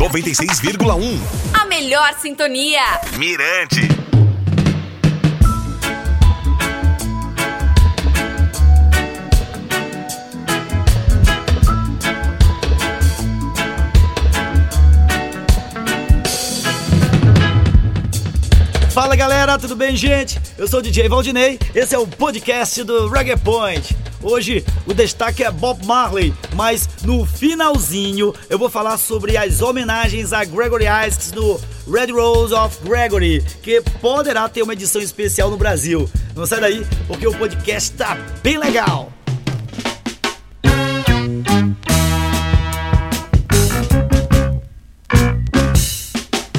96,1. A melhor sintonia. Mirante. Fala galera, tudo bem, gente? Eu sou o DJ Valdinei, esse é o podcast do Reggae Point. Hoje o destaque é Bob Marley, mas no finalzinho eu vou falar sobre as homenagens a Gregory Isaacs no Red Rose of Gregory, que poderá ter uma edição especial no Brasil. Não sai daí, porque o podcast tá bem legal.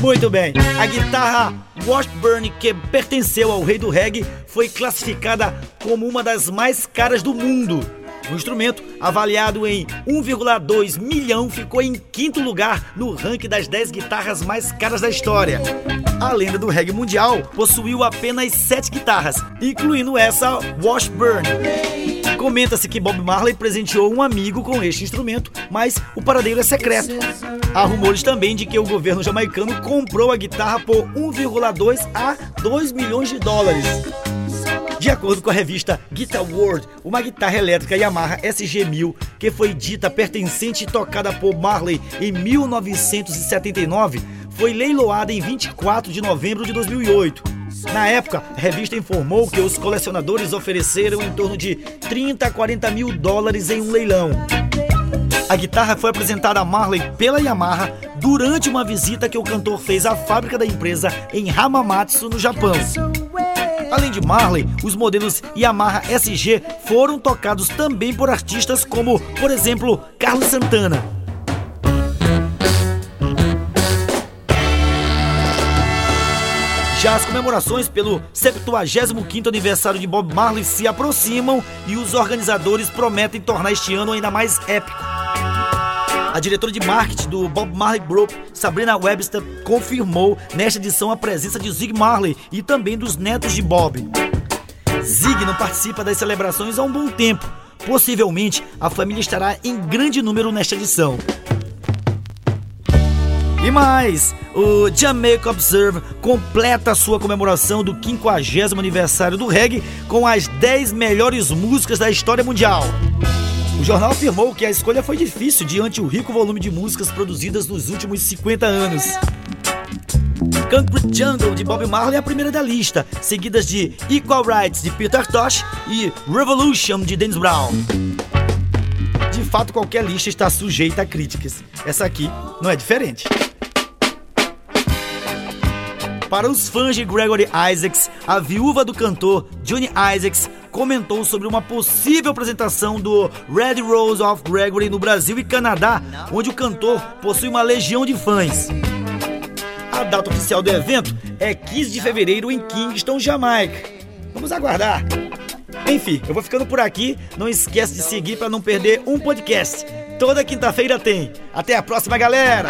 Muito bem, a guitarra Washburn, que pertenceu ao rei do reggae, foi classificada como uma das mais caras do mundo. O instrumento, avaliado em 1,2 milhão, ficou em quinto lugar no ranking das 10 guitarras mais caras da história. A lenda do reggae mundial possuiu apenas 7 guitarras, incluindo essa Washburn. Comenta-se que Bob Marley presenteou um amigo com este instrumento, mas o paradeiro é secreto. Há rumores também de que o governo jamaicano comprou a guitarra por 1,2 a 2 milhões de dólares. De acordo com a revista Guitar World, uma guitarra elétrica Yamaha SG-1000, que foi dita pertencente e tocada por Marley em 1979, foi leiloada em 24 de novembro de 2008. Na época, a revista informou que os colecionadores ofereceram em torno de 30 a 40 mil dólares em um leilão. A guitarra foi apresentada a Marley pela Yamaha durante uma visita que o cantor fez à fábrica da empresa em Hamamatsu, no Japão. Além de Marley, os modelos Yamaha SG foram tocados também por artistas como, por exemplo, Carlos Santana. Já as comemorações pelo 75º aniversário de Bob Marley se aproximam e os organizadores prometem tornar este ano ainda mais épico. A diretora de marketing do Bob Marley Group, Sabrina Webster, confirmou nesta edição a presença de Zig Marley e também dos netos de Bob. Zig não participa das celebrações há um bom tempo. Possivelmente, a família estará em grande número nesta edição. E mais, o Jamaica Observe completa sua comemoração do 50 aniversário do reggae com as 10 melhores músicas da história mundial. O jornal afirmou que a escolha foi difícil diante o rico volume de músicas produzidas nos últimos 50 anos. Concrete Jungle de Bob Marley é a primeira da lista, seguidas de Equal Rights de Peter Tosh e Revolution de Dennis Brown. De fato, qualquer lista está sujeita a críticas. Essa aqui não é diferente. Para os fãs de Gregory Isaacs, a viúva do cantor Johnny Isaacs comentou sobre uma possível apresentação do Red Rose of Gregory no Brasil e Canadá, onde o cantor possui uma legião de fãs. A data oficial do evento é 15 de fevereiro em Kingston, Jamaica. Vamos aguardar. Enfim, eu vou ficando por aqui. Não esquece de seguir para não perder um podcast. Toda quinta-feira tem. Até a próxima, galera!